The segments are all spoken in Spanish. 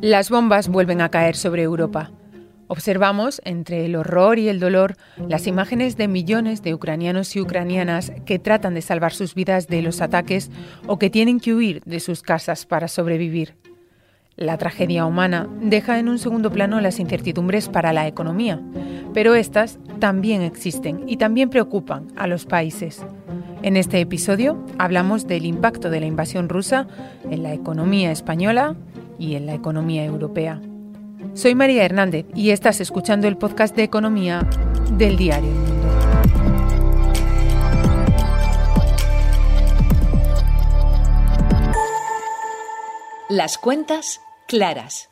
Las bombas vuelven a caer sobre Europa. Observamos, entre el horror y el dolor, las imágenes de millones de ucranianos y ucranianas que tratan de salvar sus vidas de los ataques o que tienen que huir de sus casas para sobrevivir. La tragedia humana deja en un segundo plano las incertidumbres para la economía, pero estas también existen y también preocupan a los países. En este episodio hablamos del impacto de la invasión rusa en la economía española y en la economía europea. Soy María Hernández y estás escuchando el podcast de economía del diario. Las cuentas claras.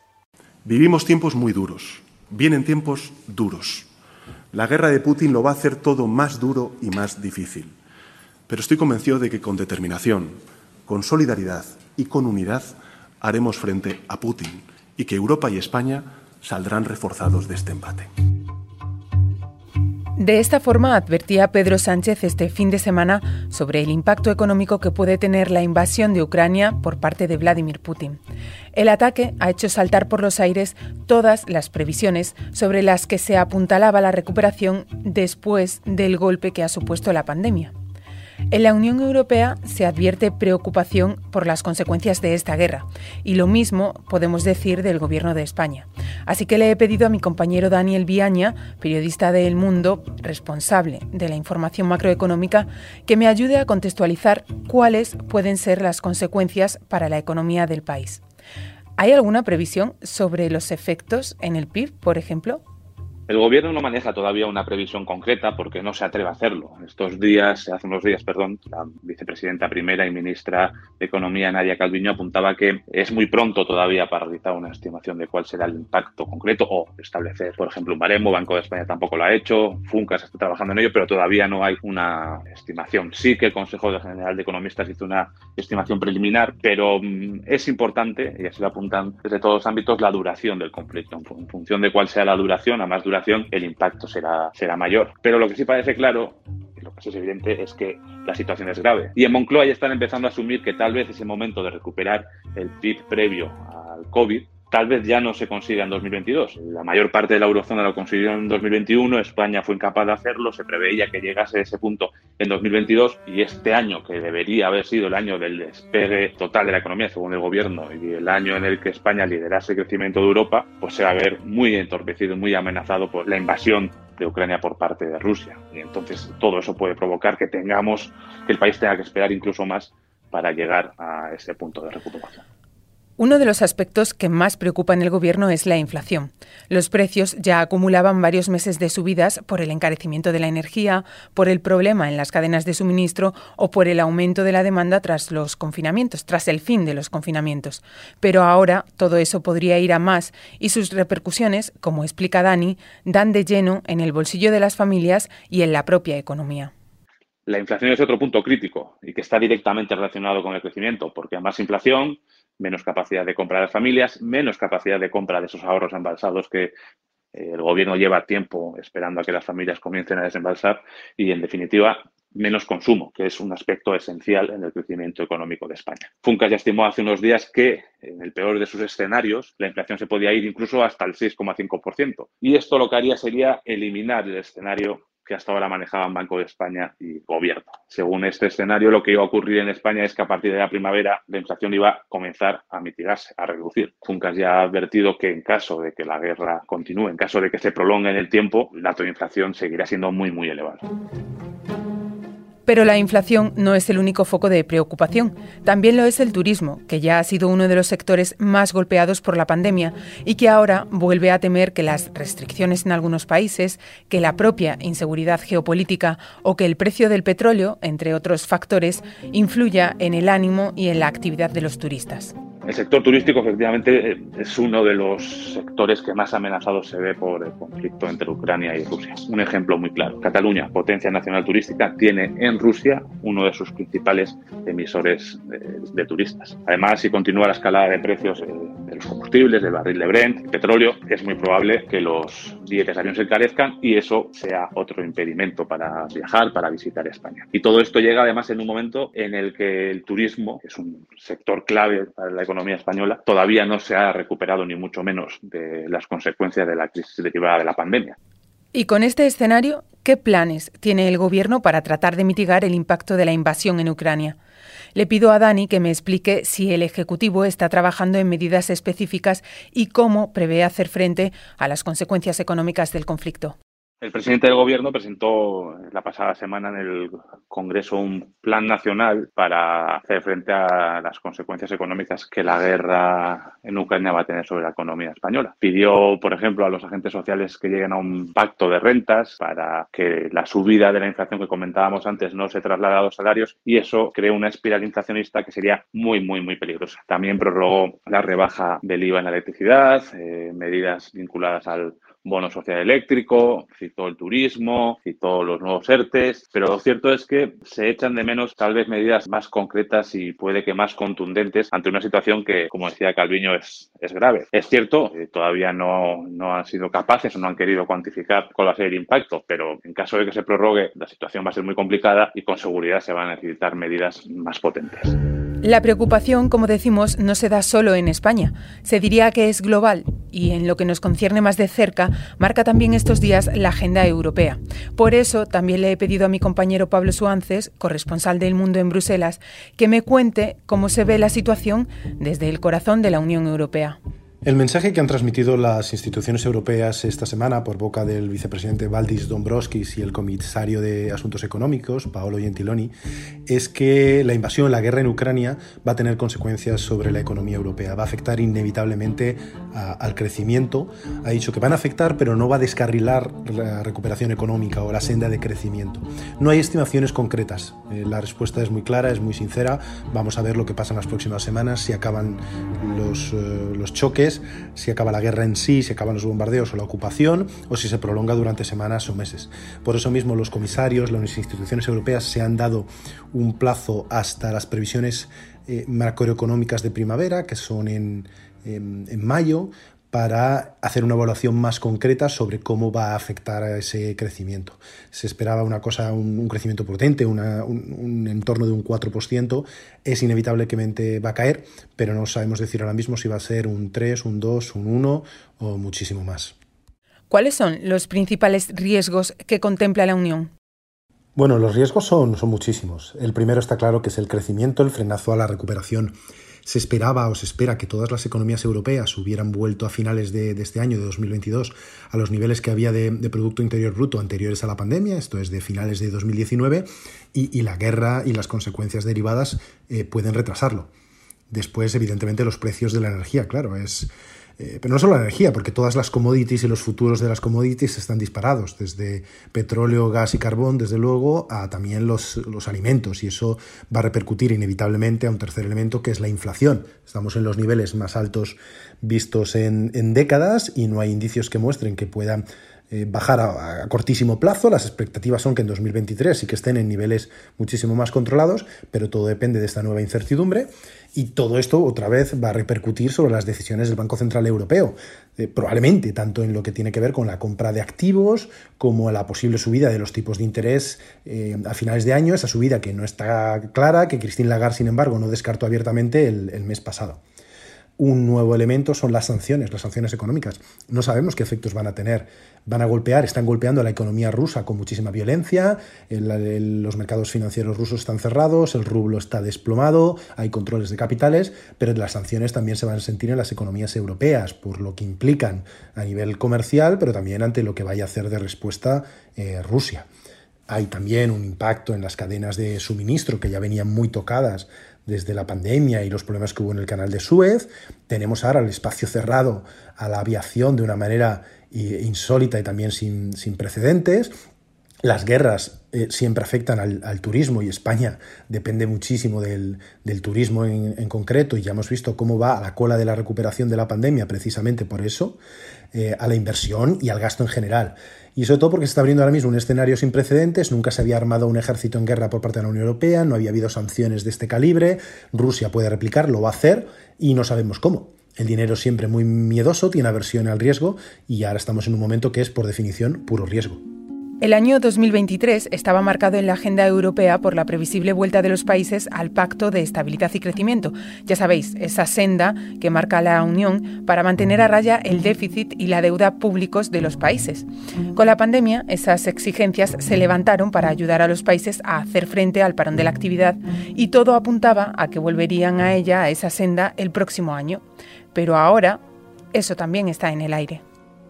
Vivimos tiempos muy duros. Vienen tiempos duros. La guerra de Putin lo va a hacer todo más duro y más difícil. Pero estoy convencido de que con determinación, con solidaridad y con unidad haremos frente a Putin y que Europa y España saldrán reforzados de este embate. De esta forma advertía Pedro Sánchez este fin de semana sobre el impacto económico que puede tener la invasión de Ucrania por parte de Vladimir Putin. El ataque ha hecho saltar por los aires todas las previsiones sobre las que se apuntalaba la recuperación después del golpe que ha supuesto la pandemia. En la Unión Europea se advierte preocupación por las consecuencias de esta guerra, y lo mismo podemos decir del Gobierno de España. Así que le he pedido a mi compañero Daniel Viaña, periodista de El Mundo, responsable de la información macroeconómica, que me ayude a contextualizar cuáles pueden ser las consecuencias para la economía del país. ¿Hay alguna previsión sobre los efectos en el PIB, por ejemplo? El gobierno no maneja todavía una previsión concreta porque no se atreve a hacerlo. Estos días, hace unos días, perdón, la vicepresidenta primera y ministra de Economía, Nadia Calviño, apuntaba que es muy pronto todavía para realizar una estimación de cuál será el impacto concreto o establecer, por ejemplo, un baremo. Banco de España tampoco lo ha hecho, Funcas está trabajando en ello, pero todavía no hay una estimación. Sí que el Consejo General de Economistas hizo una estimación preliminar, pero mm, es importante, y así lo apuntan desde todos los ámbitos, la duración del conflicto. En función de cuál sea la duración, a más duración, el impacto será, será mayor. Pero lo que sí parece claro lo que es evidente es que la situación es grave. Y en Moncloa ya están empezando a asumir que tal vez ese momento de recuperar el PIB previo al COVID tal vez ya no se consiga en 2022. La mayor parte de la eurozona lo consiguió en 2021, España fue incapaz de hacerlo, se preveía que llegase a ese punto en 2022 y este año, que debería haber sido el año del despegue total de la economía según el gobierno y el año en el que España liderase el crecimiento de Europa, pues se va a ver muy entorpecido, muy amenazado por la invasión de Ucrania por parte de Rusia. Y entonces todo eso puede provocar que tengamos, que el país tenga que esperar incluso más para llegar a ese punto de recuperación. Uno de los aspectos que más preocupa en el Gobierno es la inflación. Los precios ya acumulaban varios meses de subidas por el encarecimiento de la energía, por el problema en las cadenas de suministro o por el aumento de la demanda tras los confinamientos, tras el fin de los confinamientos. Pero ahora todo eso podría ir a más y sus repercusiones, como explica Dani, dan de lleno en el bolsillo de las familias y en la propia economía. La inflación es otro punto crítico y que está directamente relacionado con el crecimiento, porque a más inflación menos capacidad de compra de las familias, menos capacidad de compra de esos ahorros embalsados que eh, el gobierno lleva tiempo esperando a que las familias comiencen a desembalsar y, en definitiva, menos consumo, que es un aspecto esencial en el crecimiento económico de España. Funcas ya estimó hace unos días que, en el peor de sus escenarios, la inflación se podía ir incluso hasta el 6,5%. Y esto lo que haría sería eliminar el escenario que hasta ahora manejaban Banco de España y Gobierno. Según este escenario, lo que iba a ocurrir en España es que a partir de la primavera la inflación iba a comenzar a mitigarse, a reducir. Funcas ya ha advertido que en caso de que la guerra continúe, en caso de que se prolongue en el tiempo, el dato de inflación seguirá siendo muy, muy elevado. Pero la inflación no es el único foco de preocupación. También lo es el turismo, que ya ha sido uno de los sectores más golpeados por la pandemia y que ahora vuelve a temer que las restricciones en algunos países, que la propia inseguridad geopolítica o que el precio del petróleo, entre otros factores, influya en el ánimo y en la actividad de los turistas. El sector turístico efectivamente eh, es uno de los sectores que más amenazado se ve por el conflicto entre Ucrania y Rusia. Un ejemplo muy claro. Cataluña, potencia nacional turística, tiene en Rusia uno de sus principales emisores de, turistas. Además, si continúa la escalada de precios eh, de los combustibles, del barril de Brent, petróleo, es muy probable que los billetes de avión se encarezcan y eso sea otro impedimento para viajar, para visitar España. Y todo esto llega además en un momento en el que el turismo, que es un sector clave para la economía española, todavía no se ha recuperado ni mucho menos de las consecuencias de la crisis derivada de la pandemia. Y con este escenario, ¿qué planes tiene el Gobierno para tratar de mitigar el impacto de la invasión en Ucrania? Le pido a Dani que me explique si el Ejecutivo está trabajando en medidas específicas y cómo prevé hacer frente a las consecuencias económicas del conflicto. El presidente del Gobierno presentó la pasada semana en el Congreso un plan nacional para hacer frente a las consecuencias económicas que la guerra en Ucrania va a tener sobre la economía española. Pidió, por ejemplo, a los agentes sociales que lleguen a un pacto de rentas para que la subida de la inflación que comentábamos antes no se traslade a los salarios y eso creó una espiral inflacionista que sería muy, muy, muy peligrosa. También prorrogó la rebaja del IVA en la electricidad, eh, medidas vinculadas al bono social eléctrico, citó el turismo, citó los nuevos ERTES, pero lo cierto es que se echan de menos tal vez medidas más concretas y puede que más contundentes ante una situación que, como decía Calviño, es, es grave. Es cierto, que todavía no, no han sido capaces o no han querido cuantificar cuál va a ser el impacto, pero en caso de que se prorrogue, la situación va a ser muy complicada y con seguridad se van a necesitar medidas más potentes. La preocupación, como decimos, no se da solo en España. Se diría que es global y en lo que nos concierne más de cerca, marca también estos días la agenda europea. Por eso también le he pedido a mi compañero Pablo Suances, corresponsal del Mundo en Bruselas, que me cuente cómo se ve la situación desde el corazón de la Unión Europea. El mensaje que han transmitido las instituciones europeas esta semana por boca del vicepresidente Valdis Dombrovskis y el comisario de Asuntos Económicos, Paolo Gentiloni, es que la invasión, la guerra en Ucrania va a tener consecuencias sobre la economía europea, va a afectar inevitablemente al crecimiento. Ha dicho que van a afectar, pero no va a descarrilar la recuperación económica o la senda de crecimiento. No hay estimaciones concretas. Eh, la respuesta es muy clara, es muy sincera. Vamos a ver lo que pasa en las próximas semanas, si acaban los, eh, los choques si acaba la guerra en sí, si acaban los bombardeos o la ocupación, o si se prolonga durante semanas o meses. Por eso mismo los comisarios, las instituciones europeas se han dado un plazo hasta las previsiones eh, macroeconómicas de primavera, que son en, en mayo, para hacer una evaluación más concreta sobre cómo va a afectar a ese crecimiento. Se esperaba una cosa, un, crecimiento potente, un, entorno de un 4%, es inevitablemente va a caer, pero no sabemos decir ahora mismo si va a ser un 3, un 2, un 1 o muchísimo más. ¿Cuáles son los principales riesgos que contempla la Unión? Bueno, los riesgos son, son muchísimos. El primero está claro que es el crecimiento, el frenazo a la recuperación se esperaba o se espera que todas las economías europeas hubieran vuelto a finales de, este año, de 2022, a los niveles que había de, Producto Interior Bruto anteriores a la pandemia, esto es de finales de 2019, y, la guerra y las consecuencias derivadas eh, pueden retrasarlo. Después, evidentemente, los precios de la energía, claro, es eh, pero no solo la energía, porque todas las commodities y los futuros de las commodities están disparados, desde petróleo, gas y carbón, desde luego, a también los, alimentos. Y eso va a repercutir inevitablemente a un tercer elemento, que es la inflación. Estamos en los niveles más altos vistos en, en décadas y no hay indicios que muestren que puedan eh, bajar a, cortísimo plazo. Las expectativas son que en 2023 sí que estén en niveles muchísimo más controlados, pero todo depende de esta nueva incertidumbre. Y todo esto otra vez va a repercutir sobre las decisiones del Banco Central Europeo, eh, probablemente tanto en lo que tiene que ver con la compra de activos como la posible subida de los tipos de interés eh, a finales de año, esa subida que no está clara, que Christine Lagarde, sin embargo, no descartó abiertamente el mes pasado. Un nuevo elemento son las sanciones, las sanciones económicas. No sabemos qué efectos van a tener. Van a golpear, están golpeando a la economía rusa con muchísima violencia, los mercados financieros rusos están cerrados, el rublo está desplomado, hay controles de capitales, pero las sanciones también se van a sentir en las economías europeas, por lo que implican a nivel comercial, pero también ante lo que vaya a hacer de respuesta eh, Rusia. Hay también un impacto en las cadenas de suministro que ya venían muy tocadas desde la pandemia y los problemas que hubo en el canal de Suez. Tenemos ahora el espacio cerrado a la aviación de una manera insólita y también sin, precedentes. Las guerras eh, siempre afectan al, turismo y España depende muchísimo del, turismo en, concreto y ya hemos visto cómo va a la cola de la recuperación de la pandemia precisamente por eso, eh, a la inversión y al gasto en general. Y sobre todo porque se está abriendo ahora mismo un escenario sin precedentes, nunca se había armado un ejército en guerra por parte de la Unión Europea, no había habido sanciones de este calibre, Rusia puede replicar, lo va a hacer y no sabemos cómo. El dinero siempre muy miedoso, tiene aversión al riesgo y ahora estamos en un momento que es, por definición, puro riesgo. El año 2023 estaba marcado en la agenda europea por la previsible vuelta de los países al Pacto de Estabilidad y Crecimiento. Ya sabéis, esa senda que marca la Unión para mantener a raya el déficit y la deuda públicos de los países. Con la pandemia, esas exigencias se levantaron para ayudar a los países a hacer frente al parón de la actividad y todo apuntaba a que volverían a ella, a esa senda, el próximo año. Pero ahora, eso también está en el aire.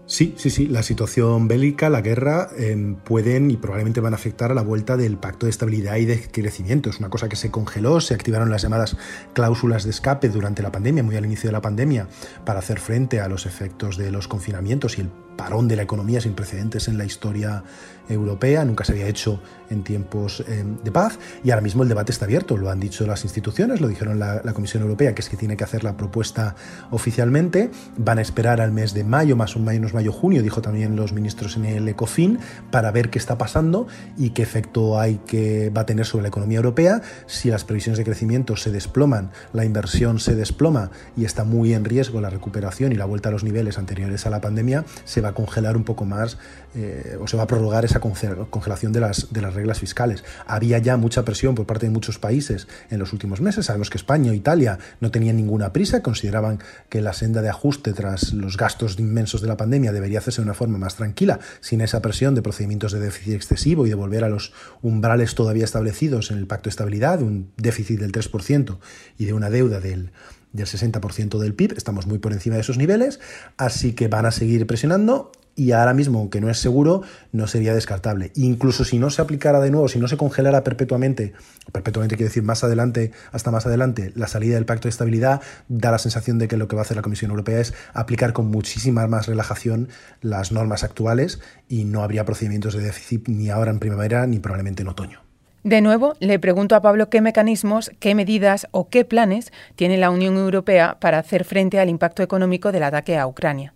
Sí, sí, sí. La situación bélica, la guerra, em, pueden y probablemente van a afectar a la vuelta del pacto de estabilidad y de crecimiento. Es una cosa que se congeló, se activaron las llamadas cláusulas de escape durante la pandemia, muy al inicio de la pandemia, para hacer frente a los efectos de los confinamientos y el parón de la economía sin precedentes en la historia europea, nunca se había hecho en tiempos eh, de paz y ahora mismo el debate está abierto, lo han dicho las instituciones, lo dijeron la, Comisión Europea, que es que tiene que hacer la propuesta oficialmente, van a esperar al mes de mayo, más o menos mayo-junio, dijo también los ministros en el ECOFIN, para ver qué está pasando y qué efecto hay que va a tener sobre la economía europea, si las previsiones de crecimiento se desploman, la inversión se desploma y está muy en riesgo la recuperación y la vuelta a los niveles anteriores a la pandemia, se va a congelar un poco más eh, o se va a prorrogar esa congelación de las, de las reglas fiscales. Había ya mucha presión por parte de muchos países en los últimos meses. Sabemos que España o Italia no tenían ninguna prisa, consideraban que la senda de ajuste tras los gastos inmensos de la pandemia debería hacerse de una forma más tranquila, sin esa presión de procedimientos de déficit excesivo y de volver a los umbrales todavía establecidos en el Pacto de Estabilidad, un déficit del 3% y de una deuda del del 60% del PIB, estamos muy por encima de esos niveles, así que van a seguir presionando y ahora mismo, aunque no es seguro, no sería descartable. Incluso si no se aplicara de nuevo, si no se congelara perpetuamente, perpetuamente quiere decir más adelante, hasta más adelante, la salida del pacto de estabilidad, da la sensación de que lo que va a hacer la Comisión Europea es aplicar con muchísima más relajación las normas actuales y no habría procedimientos de déficit ni ahora en primavera ni probablemente en otoño. De nuevo, le pregunto a Pablo qué mecanismos, qué medidas o qué planes tiene la Unión Europea para hacer frente al impacto económico del ataque a Ucrania.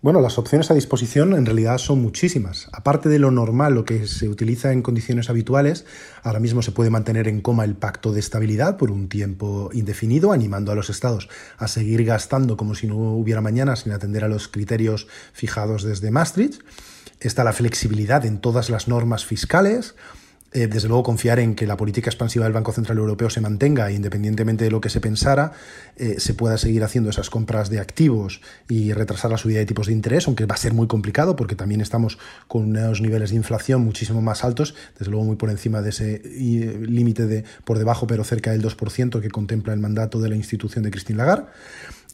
Bueno, las opciones a disposición en realidad son muchísimas. Aparte de lo normal, lo que se utiliza en condiciones habituales, ahora mismo se puede mantener en coma el pacto de estabilidad por un tiempo indefinido, animando a los estados a seguir gastando como si no hubiera mañana sin atender a los criterios fijados desde Maastricht. Está la flexibilidad en todas las normas fiscales, eh, desde luego confiar en que la política expansiva del Banco Central Europeo se mantenga, independientemente de lo que se pensara, eh, se pueda seguir haciendo esas compras de activos y retrasar la subida de tipos de interés, aunque va a ser muy complicado porque también estamos con unos niveles de inflación muchísimo más altos, desde luego muy por encima de ese límite de por debajo, pero cerca del 2% que contempla el mandato de la institución de Christine Lagarde.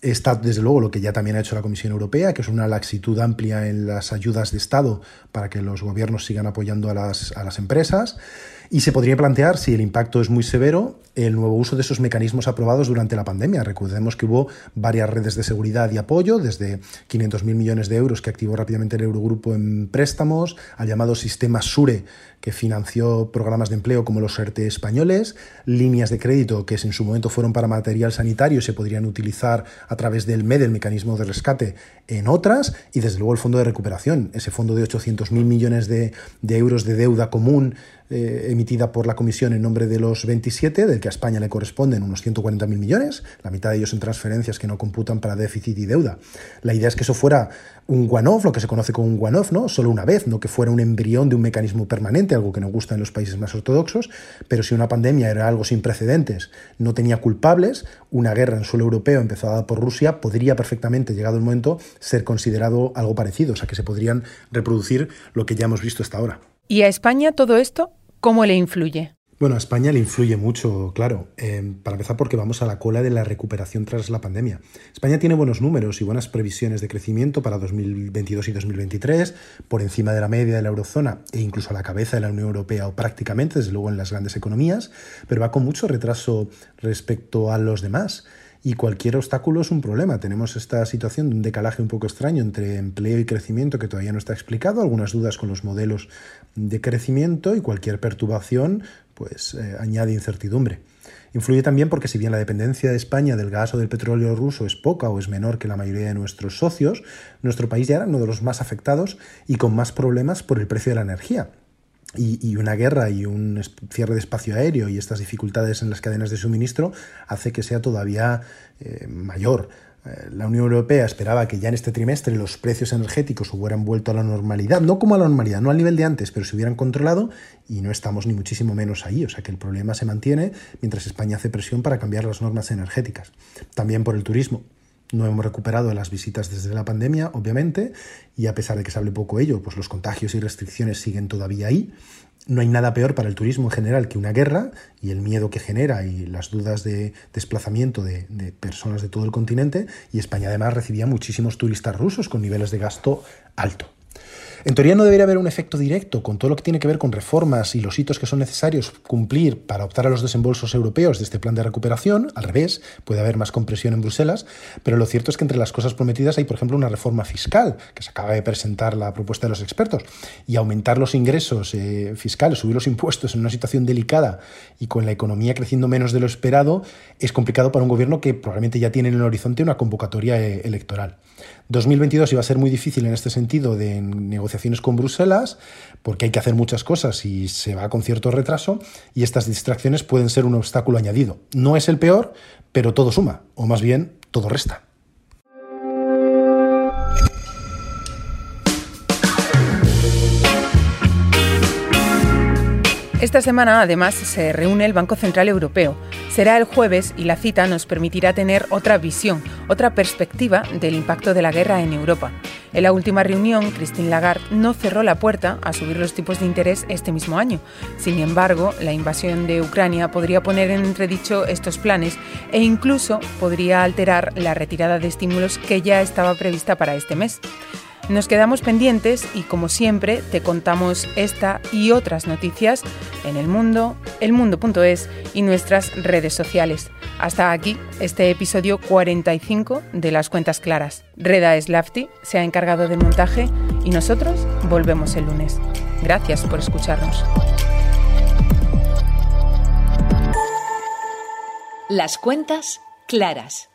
Está, desde luego, lo que ya también ha hecho la Comisión Europea, que es una laxitud amplia en las ayudas de Estado para que los gobiernos sigan apoyando a las, a las empresas. Y se podría plantear, si el impacto es muy severo, el nuevo uso de esos mecanismos aprobados durante la pandemia. Recordemos que hubo varias redes de seguridad y apoyo, desde 500.000 millones de euros que activó rápidamente el Eurogrupo en préstamos, al llamado sistema SURE, que financió programas de empleo como los ERTE españoles, líneas de crédito que en su momento fueron para material sanitario y se podrían utilizar a través del MED, el mecanismo de rescate, en otras, y desde luego el fondo de recuperación, ese fondo de 800.000 millones de, de euros de deuda común eh, emitida por la Comisión en nombre de los 27, del que a España le corresponden unos 140.000 millones, la mitad de ellos en transferencias que no computan para déficit y deuda. La idea es que eso fuera un one-off, lo que se conoce como un one-off, ¿no? Solo una vez, no que fuera un embrión de un mecanismo permanente, algo que no gusta en los países más ortodoxos, pero si una pandemia era algo sin precedentes, no tenía culpables, una guerra en suelo europeo empezada por Rusia podría perfectamente, llegado el momento, ser considerado algo parecido, o sea que se podrían reproducir lo que ya hemos visto hasta ahora. ¿Y a España todo esto cómo le influye? Bueno, a España le influye mucho, claro. Eh, para empezar, porque vamos a la cola de la recuperación tras la pandemia. España tiene buenos números y buenas previsiones de crecimiento para 2022 y 2023, por encima de la media de la eurozona e incluso a la cabeza de la Unión Europea o prácticamente, desde luego, en las grandes economías, pero va con mucho retraso respecto a los demás y cualquier obstáculo es un problema. Tenemos esta situación de un decalaje un poco extraño entre empleo y crecimiento que todavía no está explicado, algunas dudas con los modelos de crecimiento y cualquier perturbación pues eh, añade incertidumbre. Influye también porque si bien la dependencia de España del gas o del petróleo ruso es poca o es menor que la mayoría de nuestros socios, nuestro país ya era uno de los más afectados y con más problemas por el precio de la energía y, una guerra y un cierre de espacio aéreo y estas dificultades en las cadenas de suministro hace que sea todavía eh, mayor Eh, la Unión Europea esperaba que ya en este trimestre los precios energéticos hubieran vuelto a la normalidad, no como a la normalidad, no al nivel de antes, pero se hubieran controlado y no estamos ni muchísimo menos ahí. O sea que el problema se mantiene mientras España hace presión para cambiar las normas energéticas. También por el turismo. No hemos recuperado las visitas desde la pandemia, obviamente, y a pesar de que se hable poco ello, pues los contagios y restricciones siguen todavía ahí. No hay nada peor para el turismo en general que una guerra y el miedo que genera y las dudas de desplazamiento de, de, personas de todo el continente. Y España además recibía muchísimos turistas rusos con niveles de gasto alto. En teoría no debería haber un efecto directo con todo lo que tiene que ver con reformas y los hitos que son necesarios cumplir para optar a los desembolsos europeos de este plan de recuperación. Al revés, puede haber más compresión en Bruselas, pero lo cierto es que entre las cosas prometidas hay, por ejemplo, una reforma fiscal, que se acaba de presentar la propuesta de los expertos, y aumentar los ingresos eh, fiscales, subir los impuestos en una situación delicada y con la economía creciendo menos de lo esperado, es complicado para un gobierno que probablemente ya tiene en el horizonte una convocatoria eh, electoral. 2022 iba a ser muy difícil en este sentido de negociaciones con Bruselas, porque hay que hacer muchas cosas y se va con cierto retraso, y estas distracciones pueden ser un obstáculo añadido. No es el peor, pero todo suma, o más bien, todo resta. Esta semana, además, se reúne el Banco Central Europeo. Será el jueves y la cita nos permitirá tener otra visión, otra perspectiva del impacto de la guerra en Europa. En la última reunión, Christine Lagarde no cerró la puerta a subir los tipos de interés este mismo año. Sin embargo, la invasión de Ucrania podría poner en entredicho estos planes e incluso podría alterar la retirada de estímulos que ya estaba prevista para este mes. Nos quedamos pendientes y como siempre te contamos esta y otras noticias en el mundo, elmundo.es y nuestras redes sociales. Hasta aquí este episodio 45 de Las Cuentas Claras. Reda Slafty se ha encargado del montaje y nosotros volvemos el lunes. Gracias por escucharnos. Las Cuentas Claras